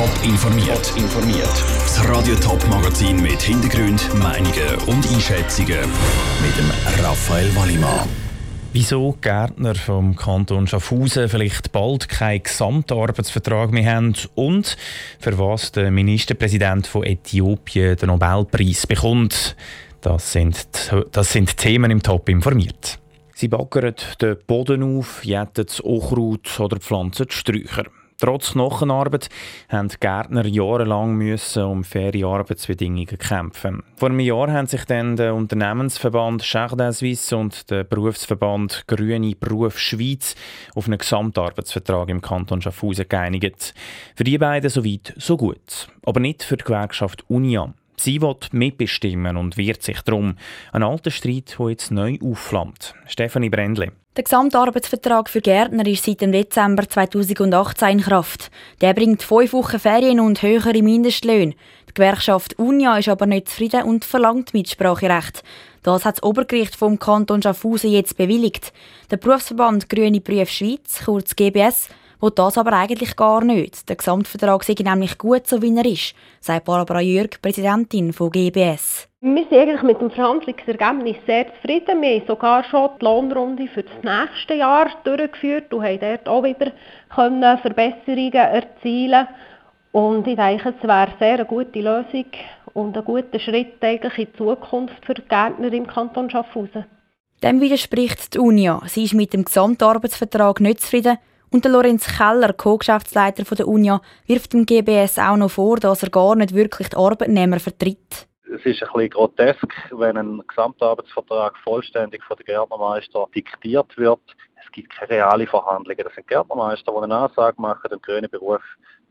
Top informiert. informiert. Das Radio Top Magazin mit Hintergrund, Meinungen und Einschätzungen mit dem Raphael Wallimann. Wieso Gärtner vom Kanton Schaffhausen vielleicht bald keinen Gesamtarbeitsvertrag mehr haben und für was der Ministerpräsident von Äthiopien den Nobelpreis bekommt, das sind, das sind Themen im Top informiert. Sie baggern den Boden auf, jäten das Unkraut oder pflanzen die Sträucher. Trotz Knochenarbeit haben die Gärtner jahrelang müssen um faire Arbeitsbedingungen kämpfen. Vor einem Jahr haben sich dann der Unternehmensverband Jardin Suisse und der Berufsverband Grüne Beruf Schweiz auf einen Gesamtarbeitsvertrag im Kanton Schaffhausen geeinigt. Für die beiden so weit, so gut. Aber nicht für die Gewerkschaft Unia. Sie will mitbestimmen und wehrt sich darum. Ein alter Streit, der jetzt neu aufflammt. Stefanie Brändle. Der Gesamtarbeitsvertrag für Gärtner ist seit dem Dezember 2018 in Kraft. Der bringt fünf Wochen Ferien und höhere Mindestlöhne. Die Gewerkschaft Unia ist aber nicht zufrieden und verlangt Mitspracherecht. Das hat das Obergericht vom Kanton Schaffhausen jetzt bewilligt. Der Berufsverband Grüne Prüf Schweiz, kurz GBS, will das aber eigentlich gar nicht. Der Gesamtvertrag sei nämlich gut, so wie er ist, sagt Barbara Jürg, Präsidentin von GBS. Wir sind eigentlich mit dem Verhandlungsergebnis sehr zufrieden. Wir haben sogar schon die Lohnrunde für das nächste Jahr durchgeführt und haben dort auch wieder Verbesserungen erzielen Und ich denke, es wäre sehr eine gute Lösung und ein guter Schritt eigentlich in die Zukunft für die Gärtner im Kanton Schaffhausen. Dem widerspricht die Unia. Sie ist mit dem Gesamtarbeitsvertrag nicht zufrieden und der Lorenz Keller, Co-Geschäftsleiter der UNIA, wirft dem GBS auch noch vor, dass er gar nicht wirklich die Arbeitnehmer vertritt. Es ist ein bisschen grotesk, wenn ein Gesamtarbeitsvertrag vollständig von den Gärtnermeister diktiert wird. Es gibt keine reale Verhandlungen. Das sind Gärtnermeister, die eine Ansage machen, den grünen Beruf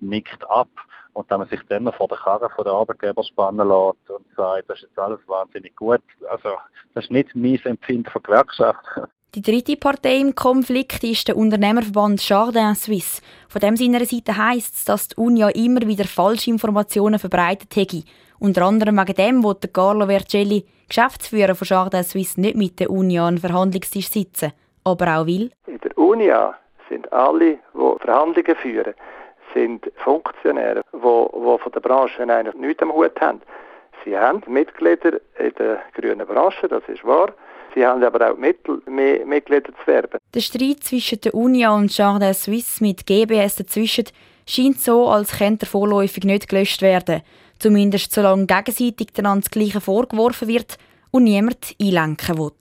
nickt ab und dann man sich dann vor der Karre von der Arbeitgeber spannen lässt und sagt, das ist jetzt alles wahnsinnig gut. Also das ist nicht mein Empfinden von Gewerkschaft. Die dritte Partei im Konflikt ist der Unternehmerverband Jardin Suisse. Von dem seiner Seite heisst es, dass die Unia immer wieder falsche Informationen verbreitet hätte. Unter anderem wegen dem wo der Carlo Vercelli, Geschäftsführer von Jardin Suisse, nicht mit der Unia an Verhandlungstisch sitzen. Aber auch will. In der Unia sind alle, die Verhandlungen führen, sind Funktionäre, die, die von der Branche eigentlich nichts am Hut haben. Sie haben Mitglieder in der grünen Branche, das ist wahr. Sie haben aber auch Mittel, mehr Mitglieder zu werben. Der Streit zwischen der Unia und Jardin Suisse mit GBS dazwischen scheint so, als könnte er vorläufig nicht gelöscht werden. Zumindest solange gegenseitig das Gleiche vorgeworfen wird und niemand einlenken will.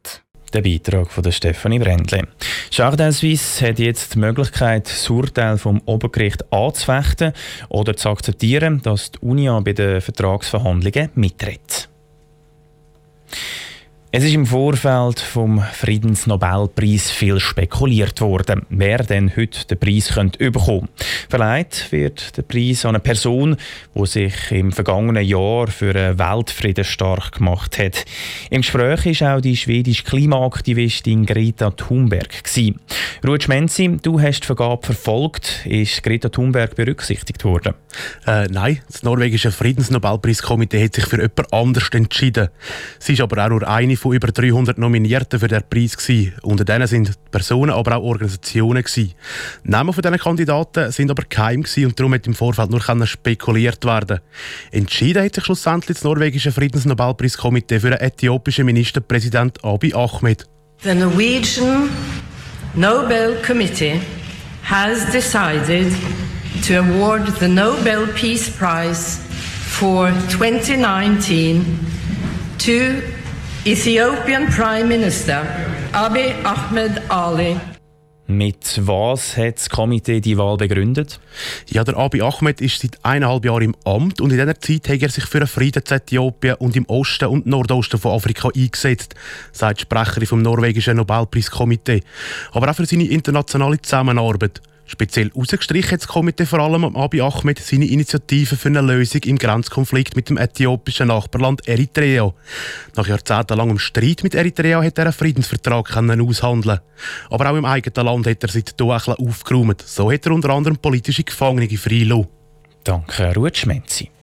Der Beitrag von Stefanie Brändle. Jardin Suisse hat jetzt die Möglichkeit, das Urteil vom Obergericht anzufechten oder zu akzeptieren, dass die Unia bei den Vertragsverhandlungen mitritt. Es ist im Vorfeld vom Friedensnobelpreis viel spekuliert worden, wer denn heute den Preis könnte bekommen. Verleiht wird der Preis an eine Person, die sich im vergangenen Jahr für einen Weltfrieden stark gemacht hat. Im Gespräch ist auch die schwedische Klimaaktivistin Greta Thunberg. Ruud Schmenzi, du hast die Vergabe verfolgt. Ist Greta Thunberg berücksichtigt worden? Äh, nein, das norwegische Friedensnobelpreiskomitee hat sich für jemand anders entschieden. Sie ist aber auch nur eine von über 300 Nominierten für den Preis. Gewesen. Unter denen sind Personen, aber auch Organisationen. Gewesen. Namen von diesen Kandidaten sind aber geheim und darum hat im Vorfeld nur spekuliert werden. Entschieden hat sich schlussendlich das norwegische Friedensnobelpreiskomitee für den äthiopischen Ministerpräsident Abiy Ahmed. The Norwegian Nobel Committee has decided to award the Nobel Peace Prize for 2019 to Ethiopian Prime Minister Abiy Ahmed Ali. Mit was hat das Komitee die Wahl begründet? Ja, der Abiy Ahmed ist seit eineinhalb Jahren im Amt und in dieser Zeit hat er sich für einen Frieden zu Äthiopien und im Osten und Nordosten von Afrika eingesetzt, sagt die Sprecherin vom norwegischen Nobelpreiskomitee. Aber auch für seine internationale Zusammenarbeit. Speziell herausgestrichen hat das Komitee vor allem am Abiy Ahmed seine Initiative für eine Lösung im Grenzkonflikt mit dem äthiopischen Nachbarland Eritrea. Nach jahrzehntelangem Streit mit Eritrea hat er einen Friedensvertrag aushandeln Aber auch im eigenen Land hat er seitdem ein aufgeräumt. So hat er unter anderem politische Gefangene freigelassen. Danke, Ruth Schmenzi.